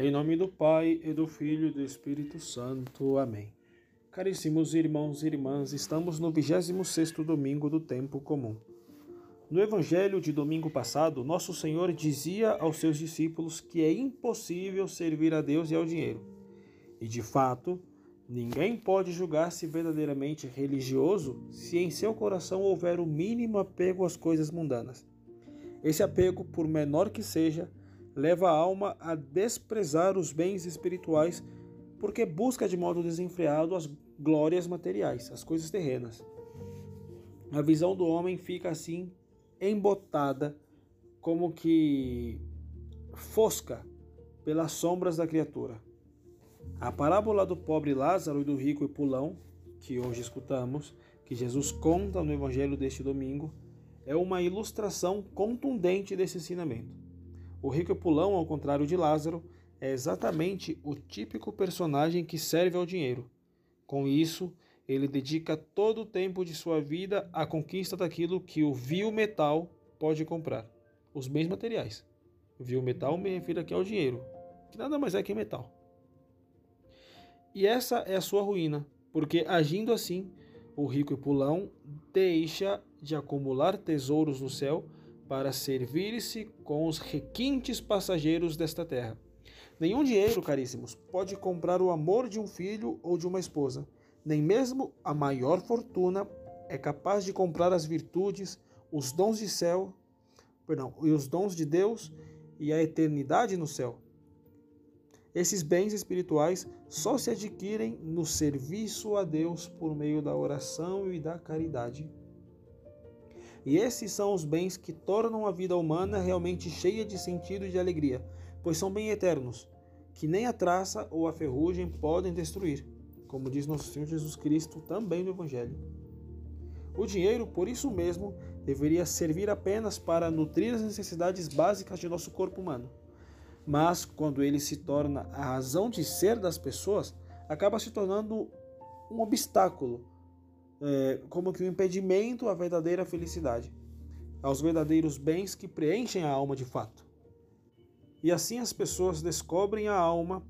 Em nome do Pai, e do Filho e do Espírito Santo. Amém. Caríssimos irmãos e irmãs, estamos no 26º domingo do tempo comum. No evangelho de domingo passado, nosso Senhor dizia aos seus discípulos que é impossível servir a Deus e ao dinheiro. E de fato, ninguém pode julgar-se verdadeiramente religioso se em seu coração houver o mínimo apego às coisas mundanas. Esse apego, por menor que seja, leva a alma a desprezar os bens espirituais porque busca de modo desenfreado as glórias materiais, as coisas terrenas. A visão do homem fica assim embotada, como que fosca pelas sombras da criatura. A parábola do pobre Lázaro e do rico e pulão, que hoje escutamos, que Jesus conta no evangelho deste domingo, é uma ilustração contundente desse ensinamento. O rico Pulão, ao contrário de Lázaro, é exatamente o típico personagem que serve ao dinheiro. Com isso, ele dedica todo o tempo de sua vida à conquista daquilo que o vil metal pode comprar, os bens materiais. Vil metal me refiro aqui ao dinheiro, que nada mais é que metal. E essa é a sua ruína, porque agindo assim, o rico e pulão deixa de acumular tesouros no céu para servir-se com os requintes passageiros desta terra. Nenhum dinheiro, caríssimos, pode comprar o amor de um filho ou de uma esposa. Nem mesmo a maior fortuna é capaz de comprar as virtudes, os dons de céu, perdão, e os dons de Deus e a eternidade no céu. Esses bens espirituais só se adquirem no serviço a Deus por meio da oração e da caridade. E esses são os bens que tornam a vida humana realmente cheia de sentido e de alegria, pois são bem eternos, que nem a traça ou a ferrugem podem destruir, como diz nosso Senhor Jesus Cristo também no Evangelho. O dinheiro, por isso mesmo, deveria servir apenas para nutrir as necessidades básicas de nosso corpo humano. Mas, quando ele se torna a razão de ser das pessoas, acaba se tornando um obstáculo é, como que um impedimento à verdadeira felicidade, aos verdadeiros bens que preenchem a alma de fato. E assim as pessoas descobrem a alma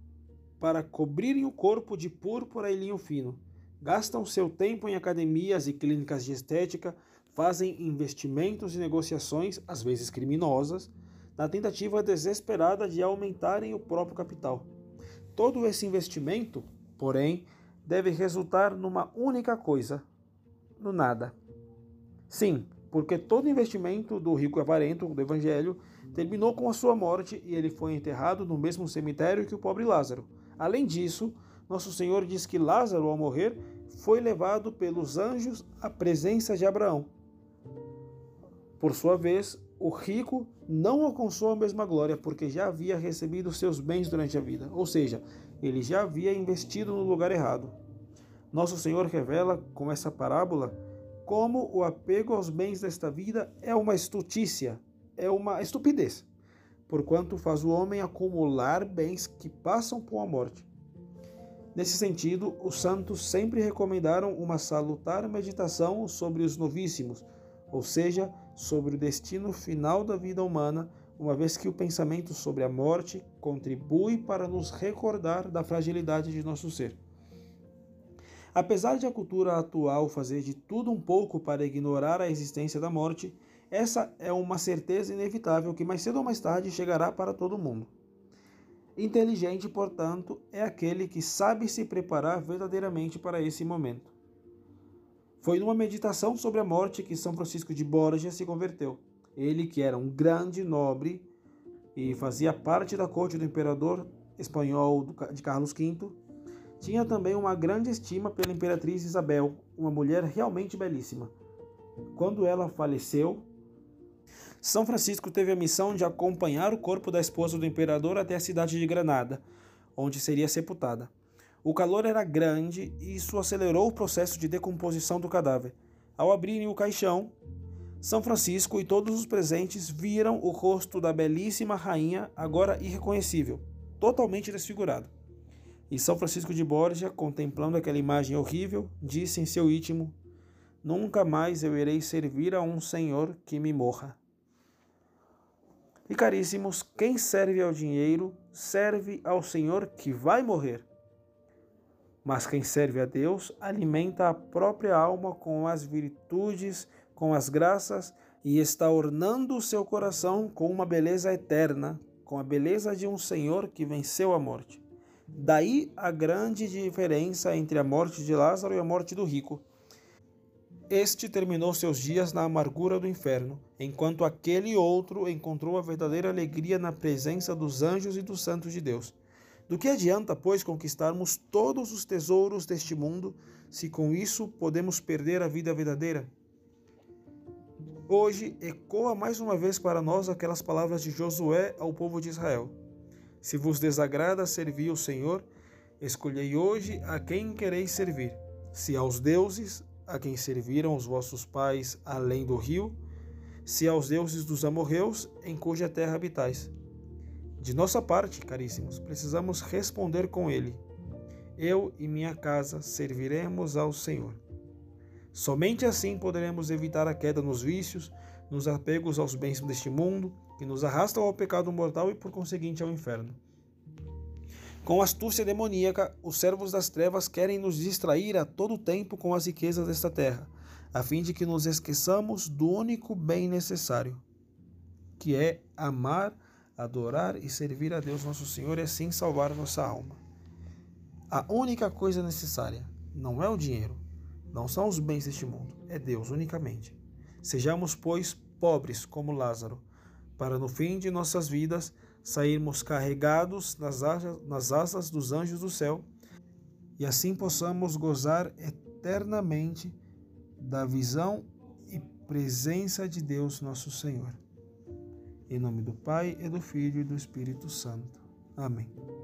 para cobrirem o corpo de púrpura e linho fino. Gastam seu tempo em academias e clínicas de estética, fazem investimentos e negociações, às vezes criminosas, na tentativa desesperada de aumentarem o próprio capital. Todo esse investimento, porém, deve resultar numa única coisa: no nada. Sim, porque todo investimento do rico avarento do evangelho terminou com a sua morte e ele foi enterrado no mesmo cemitério que o pobre Lázaro. Além disso, nosso Senhor diz que Lázaro, ao morrer, foi levado pelos anjos à presença de Abraão. Por sua vez, o rico não alcançou a mesma glória porque já havia recebido seus bens durante a vida, ou seja, ele já havia investido no lugar errado. Nosso Senhor revela com essa parábola como o apego aos bens desta vida é uma estutícia, é uma estupidez, porquanto faz o homem acumular bens que passam por a morte. Nesse sentido, os santos sempre recomendaram uma salutar meditação sobre os novíssimos, ou seja, sobre o destino final da vida humana, uma vez que o pensamento sobre a morte contribui para nos recordar da fragilidade de nosso ser. Apesar de a cultura atual fazer de tudo um pouco para ignorar a existência da morte, essa é uma certeza inevitável que mais cedo ou mais tarde chegará para todo mundo. Inteligente, portanto, é aquele que sabe se preparar verdadeiramente para esse momento. Foi numa meditação sobre a morte que São Francisco de Borja se converteu. Ele, que era um grande nobre e fazia parte da corte do imperador espanhol de Carlos V, tinha também uma grande estima pela imperatriz Isabel, uma mulher realmente belíssima. Quando ela faleceu, São Francisco teve a missão de acompanhar o corpo da esposa do imperador até a cidade de Granada, onde seria sepultada. O calor era grande e isso acelerou o processo de decomposição do cadáver. Ao abrirem o caixão, São Francisco e todos os presentes viram o rosto da belíssima rainha, agora irreconhecível, totalmente desfigurado. E São Francisco de Borja, contemplando aquela imagem horrível, disse em seu íntimo: Nunca mais eu irei servir a um senhor que me morra. E caríssimos, quem serve ao dinheiro serve ao Senhor que vai morrer. Mas quem serve a Deus alimenta a própria alma com as virtudes, com as graças e está ornando o seu coração com uma beleza eterna, com a beleza de um Senhor que venceu a morte. Daí a grande diferença entre a morte de Lázaro e a morte do rico. Este terminou seus dias na amargura do inferno, enquanto aquele outro encontrou a verdadeira alegria na presença dos anjos e dos santos de Deus. Do que adianta, pois, conquistarmos todos os tesouros deste mundo, se com isso podemos perder a vida verdadeira? Hoje ecoa mais uma vez para nós aquelas palavras de Josué ao povo de Israel: Se vos desagrada servir o Senhor, escolhei hoje a quem quereis servir, se aos deuses a quem serviram os vossos pais além do rio, se aos deuses dos amorreus em cuja terra habitais. De nossa parte, caríssimos, precisamos responder com ele: Eu e minha casa serviremos ao Senhor. Somente assim poderemos evitar a queda nos vícios, nos apegos aos bens deste mundo, que nos arrastam ao pecado mortal e, por conseguinte, ao inferno. Com astúcia demoníaca, os servos das trevas querem nos distrair a todo tempo com as riquezas desta terra, a fim de que nos esqueçamos do único bem necessário, que é amar, adorar e servir a Deus nosso Senhor e assim salvar nossa alma. A única coisa necessária não é o dinheiro, não são os bens deste mundo, é Deus unicamente. Sejamos, pois, pobres como Lázaro, para no fim de nossas vidas sairmos carregados nas asas, nas asas dos anjos do céu e assim possamos gozar eternamente da visão e presença de Deus nosso Senhor. Em nome do Pai, e do Filho e do Espírito Santo. Amém.